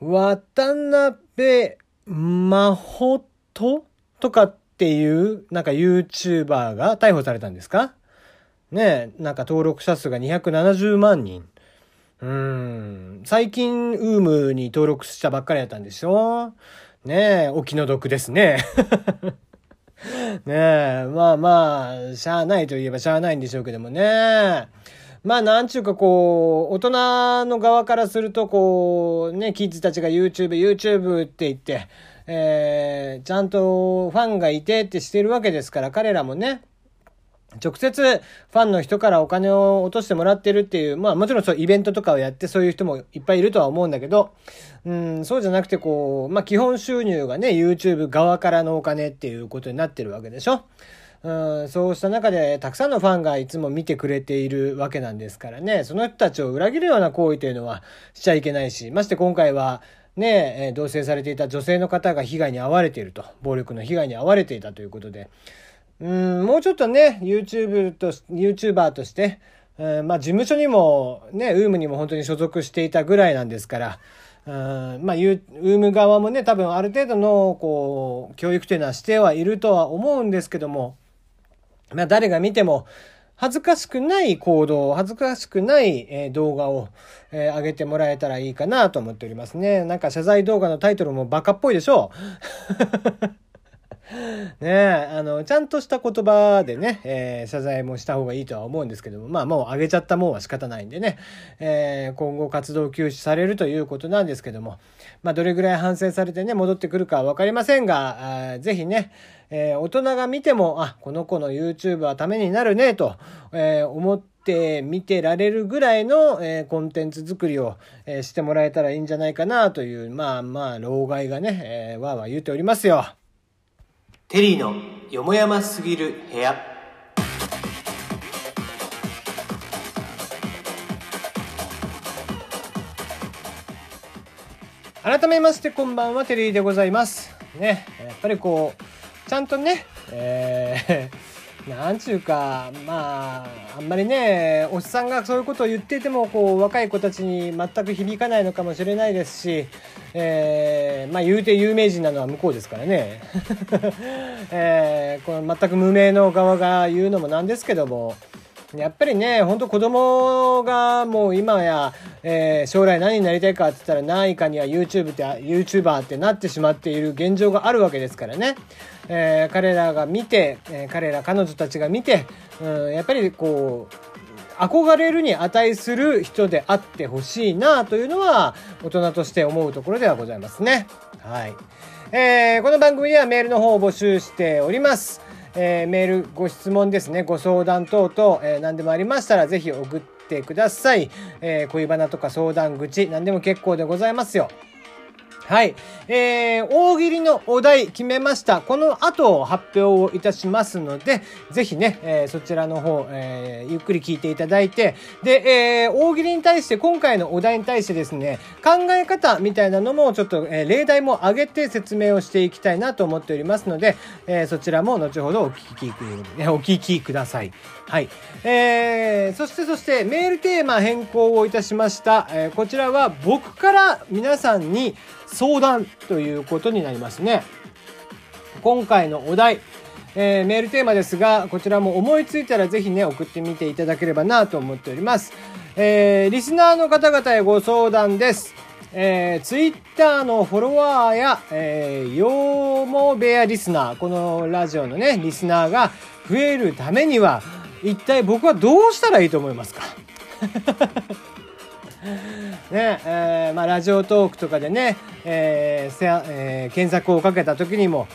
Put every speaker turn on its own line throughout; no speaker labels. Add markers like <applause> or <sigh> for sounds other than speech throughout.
渡辺真帆とかっていう、なんか YouTuber が逮捕されたんですか？ねえなんか登録者数が270万人。うーん。最近、ウームに登録したばっかりだったんでしょ？ねえ、お気の毒ですね。<laughs> ねえ、まあまあ、しゃあないといえばしゃあないんでしょうけどもね。まあなんちゅうかこう、大人の側からするとこう、ね、キッズたちが YouTube、YouTube って言って、えー、ちゃんとファンがいてってしてるわけですから、彼らもね、直接ファンの人からお金を落としてもらってるっていう、まあもちろんそうイベントとかをやってそういう人もいっぱいいるとは思うんだけど、うん、そうじゃなくてこう、まあ基本収入がね、YouTube 側からのお金っていうことになってるわけでしょ。うん、そうした中でたくさんのファンがいつも見てくれているわけなんですからね、その人たちを裏切るような行為というのはしちゃいけないし、まして今回はね、同棲されていた女性の方が被害に遭われていると、暴力の被害に遭われていたということで、うん、もうちょっとね、YouTube と、YouTuber として、うん、まあ事務所にもね、ウームにも本当に所属していたぐらいなんですから、うんまあ、ウーム側もね、多分ある程度の、こう、教育というのはしてはいるとは思うんですけども、まあ、誰が見ても、恥ずかしくない行動、恥ずかしくない、え動画を、え、上げてもらえたらいいかなと思っておりますね。なんか謝罪動画のタイトルもバカっぽいでしょう <laughs> ねえ、あの、ちゃんとした言葉でね、えー、謝罪もした方がいいとは思うんですけども、まあもう上げちゃったもんは仕方ないんでね、えー、今後活動休止されるということなんですけども、まあどれぐらい反省されてね、戻ってくるかはわかりませんが、あぜひね、えー、大人が見ても、あ、この子の YouTube はためになるね、と、え思って見てられるぐらいの、えコンテンツ作りを、えしてもらえたらいいんじゃないかなという、まあまあ、老害がね、えー、わーわー言うておりますよ。テリーのよもやますぎる部屋。改めましてこんばんはテリーでございます。ねやっぱりこうちゃんとねえーなんちゅうか、まあ、あんまりね、おっさんがそういうことを言っていても、こう、若い子たちに全く響かないのかもしれないですし、えー、まあ、言うて有名人なのは向こうですからね。<laughs> えー、この全く無名の側が言うのもなんですけども、やっぱりね、ほんと子供がもう今や、えー、将来何になりたいかって言ったら何位かには YouTube って、YouTuber ってなってしまっている現状があるわけですからね。えー、彼らが見て、えー、彼ら彼女たちが見て、うん、やっぱりこう、憧れるに値する人であってほしいなというのは大人として思うところではございますね。はい。えー、この番組ではメールの方を募集しております。えー、メールご質問ですね、ご相談等々、えー、何でもありましたら是非送ってください。えー、恋バナとか相談口、何でも結構でございますよ。はい。えー、大喜利のお題決めました。この後発表をいたしますので、ぜひね、えー、そちらの方、えー、ゆっくり聞いていただいて、で、えー、大喜利に対して、今回のお題に対してですね、考え方みたいなのもちょっと、えー、例題も挙げて説明をしていきたいなと思っておりますので、えー、そちらも後ほどお聞き、お聞きください。はい。えー、そしてそしてメールテーマ変更をいたしました。えー、こちらは僕から皆さんに相談ということになりますね。今回のお題、えー、メールテーマですが、こちらも思いついたらぜひね、送ってみていただければなと思っております。えー、リスナーの方々へご相談です。えー、ツイッターのフォロワーや、えー、羊毛部屋リスナー、このラジオのね、リスナーが増えるためには、一体僕はどうしたらいいと思いますか？<laughs> <laughs> ねえー、まあ、ラジオトークとかでね、えーえー、検索をかけた時にも、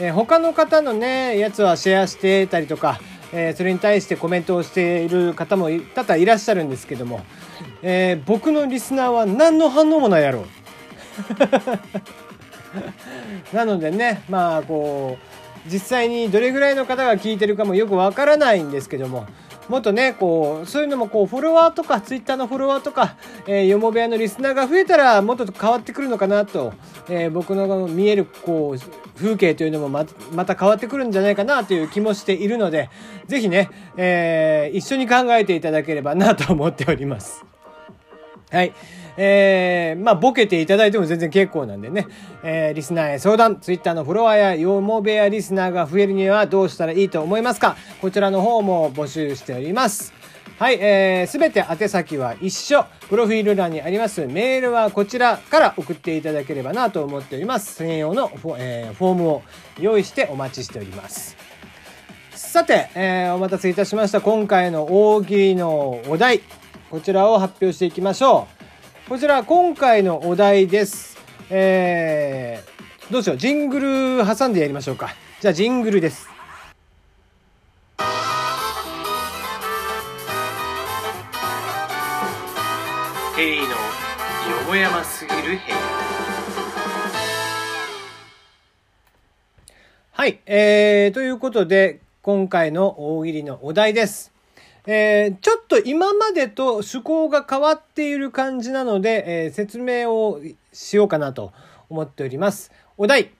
えー、他の方のねやつはシェアしてたりとか、えー、それに対してコメントをしている方も多々いらっしゃるんですけども、えー、僕のリスナーは何の反応もないやろう。<laughs> なのでねまあこう実際にどれぐらいの方が聞いてるかもよくわからないんですけどももっとね、こう、そういうのもこう、フォロワーとか、ツイッターのフォロワーとか、えー、よも部屋のリスナーが増えたら、もっと変わってくるのかなと、えー、僕の見える、こう、風景というのもま、また変わってくるんじゃないかなという気もしているので、ぜひね、えー、一緒に考えていただければなと思っております。はい。えー、まあ、ボケていただいても全然結構なんでね、えー、リスナーへ相談、ツイッターのフォロワーやよもべやリスナーが増えるにはどうしたらいいと思いますかこちらの方も募集しております。はい、えー、すべて宛先は一緒。プロフィール欄にありますメールはこちらから送っていただければなと思っております。専用のフォ,、えー、フォームを用意してお待ちしております。さて、えー、お待たせいたしました。今回の大喜利のお題。こちらを発表していきましょう。こちら、今回のお題です。えー、どうしよう。ジングル挟んでやりましょうか。じゃあ、ジングルです。
ヘイのよもやますぎる部屋
はい、えー、ということで今回の大喜利のお題です。えー、ちょっと今までと趣向が変わっている感じなので、えー、説明をしようかなと思っております。お題。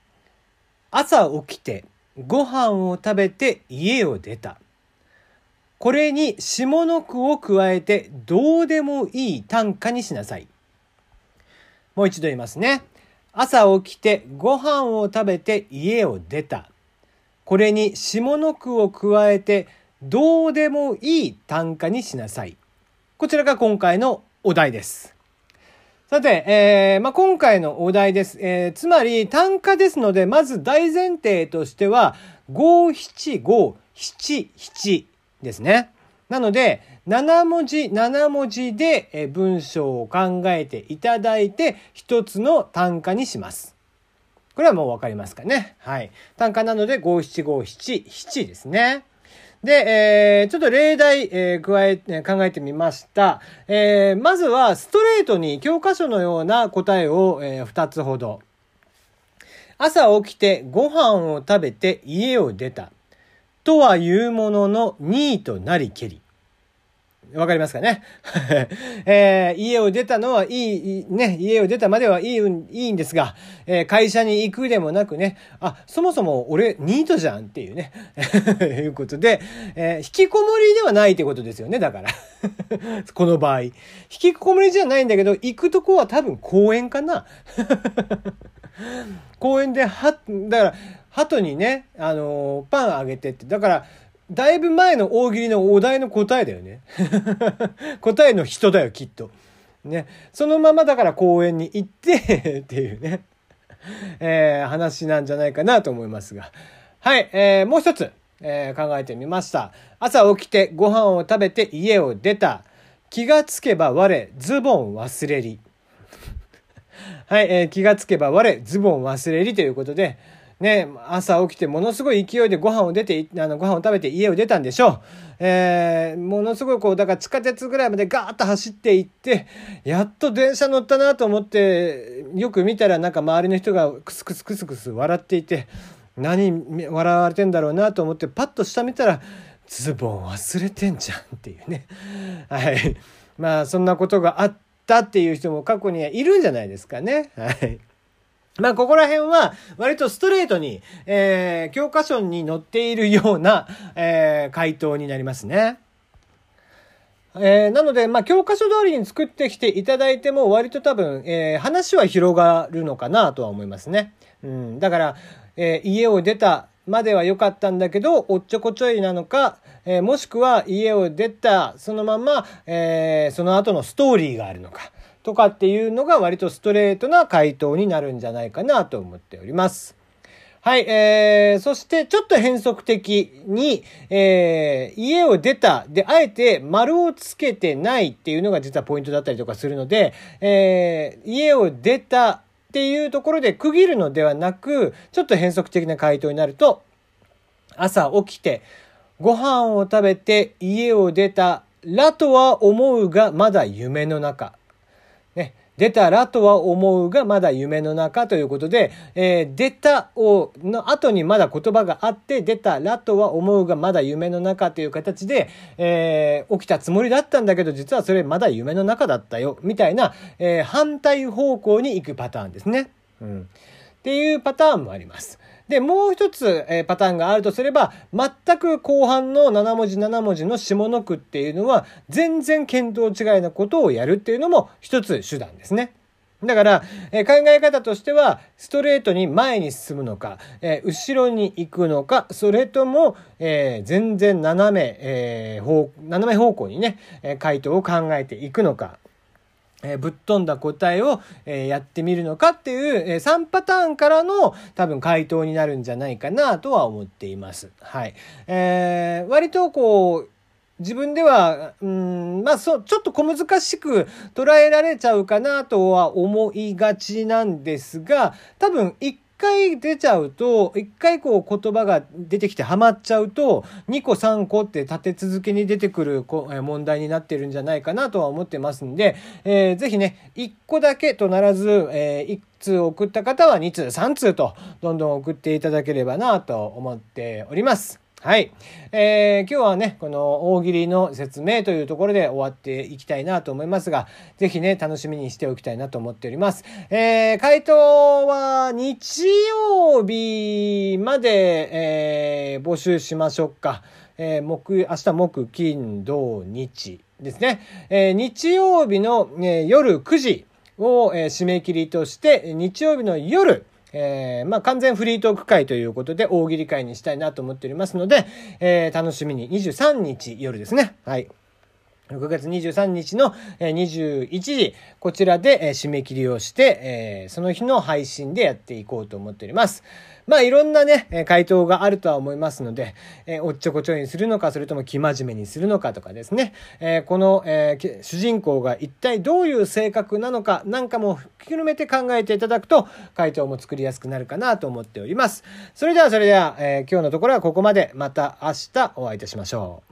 朝起きてご飯を食べて家を出た。これに下の句を加えてどうでもいい短歌にしなさい。もう一度言いますね。朝起きてご飯を食べて家を出た。これに下の句を加えてどうでもいい短歌にしなさい。こちらが今回のお題です。さて、えーまあ、今回のお題です。えー、つまり単価ですので、まず大前提としては、五七五七七ですね。なので、7文字、7文字で文章を考えていただいて、一つの単価にします。これはもうわかりますかね。はい。単価なので、五七五七七ですね。で、えー、ちょっと例題、えー、加え、考えてみました。えー、まずは、ストレートに教科書のような答えを、えー、2つほど。朝起きてご飯を食べて家を出た。とは言うもののニーとなりけり。わかりますかね？<laughs> えー、家を出たのはいい、ね、家を出たまではいい、いいんですが、えー、会社に行くでもなくね、あ、そもそも俺ニートじゃんっていうね、<laughs> いうことで、えー、引きこもりではないってことですよね、だから。<laughs> この場合。引きこもりじゃないんだけど、行くとこは多分公園かな。公園で、は、だから、鳩にね、あのー、パンあげてって。だから、だいぶ前の大喜利のお題の答えだよね。<laughs> 答えの人だよ、きっと。ね。そのままだから公園に行って <laughs> っていうね、えー、話なんじゃないかなと思いますが。はい、えー、もう一つ、えー、考えてみました。朝起きてご飯を食べて家を出た。気がつけば我、ズボン忘れり。<laughs> はい、えー、気がつけば我、ズボン忘れりということで、ね、朝起きてものすごい勢いでご飯を出て、あの、ご飯を食べて家を出たんでしょう。えー、ものすごいこう、だから地下鉄ぐらいまでガーッと走っていって、やっと電車乗ったなと思って、よく見たらなんか周りの人がクスクスクスクス笑っていて、何笑われてんだろうなと思ってパッと下見たら、ズボン忘れてんじゃんっていうね。<laughs> はい。まあ、そんなことがあったっていう人も過去にはいるんじゃないですかね。はい。まあ、ここら辺は、割とストレートに、えー、教科書に載っているような、えー、回答になりますね。えー、なので、まあ、教科書通りに作ってきていただいても、割と多分、えー、話は広がるのかなとは思いますね。うん。だから、えー、家を出たまでは良かったんだけど、おっちょこちょいなのか、え、もしくは家を出た、そのまま、え、その後のストーリーがあるのか。とかっていうのが割とストレートな回答になるんじゃないかなと思っております。はい、えー、そしてちょっと変則的に、えー、家を出たで、あえて丸をつけてないっていうのが実はポイントだったりとかするので、えー、家を出たっていうところで区切るのではなく、ちょっと変則的な回答になると、朝起きて、ご飯を食べて家を出たらとは思うがまだ夢の中。ね、出たらとは思うがまだ夢の中ということで、えー、出たを、の後にまだ言葉があって、出たらとは思うがまだ夢の中という形で、えー、起きたつもりだったんだけど、実はそれまだ夢の中だったよ、みたいな、えー、反対方向に行くパターンですね。うん。っていうパターンもあります。で、もう一つ、えー、パターンがあるとすれば、全く後半の7文字7文字の下の句っていうのは、全然見当違いなことをやるっていうのも一つ手段ですね。だから、えー、考え方としては、ストレートに前に進むのか、えー、後ろに行くのか、それとも、えー、全然斜め、えー、斜め方向にね、え回答を考えていくのか。えー、ぶっ飛んだ答えを、えー、やってみるのかっていう、えー、3パターンからの多分回答になるんじゃないかなとは思っています。はい。えー、割とこう、自分では、うん、まあそう、ちょっと小難しく捉えられちゃうかなとは思いがちなんですが、多分一回出ちゃうと、一回こう言葉が出てきてハマっちゃうと、2個3個って立て続けに出てくる問題になってるんじゃないかなとは思ってますんで、えー、ぜひね、1個だけとならず、えー、1通送った方は2通、3通と、どんどん送っていただければなと思っております。はい。えー、今日はね、この大喜利の説明というところで終わっていきたいなと思いますが、ぜひね、楽しみにしておきたいなと思っております。えー、回答は日曜日まで、えー、募集しましょうか。えー、木、明日木、金、土、日ですね。えー、日曜日の、え、夜9時を、えー、締め切りとして、日曜日の夜、えー、まあ、完全フリートーク会ということで、大喜利会にしたいなと思っておりますので、えー、楽しみに23日夜ですね。はい。6月23日の21時、こちらで締め切りをして、その日の配信でやっていこうと思っております。まあいろんなね、回答があるとは思いますので、おっちょこちょいにするのか、それとも生真面目にするのかとかですね、この主人公が一体どういう性格なのかなんかも含めて考えていただくと、回答も作りやすくなるかなと思っております。それではそれでは、今日のところはここまで。また明日お会いいたしましょう。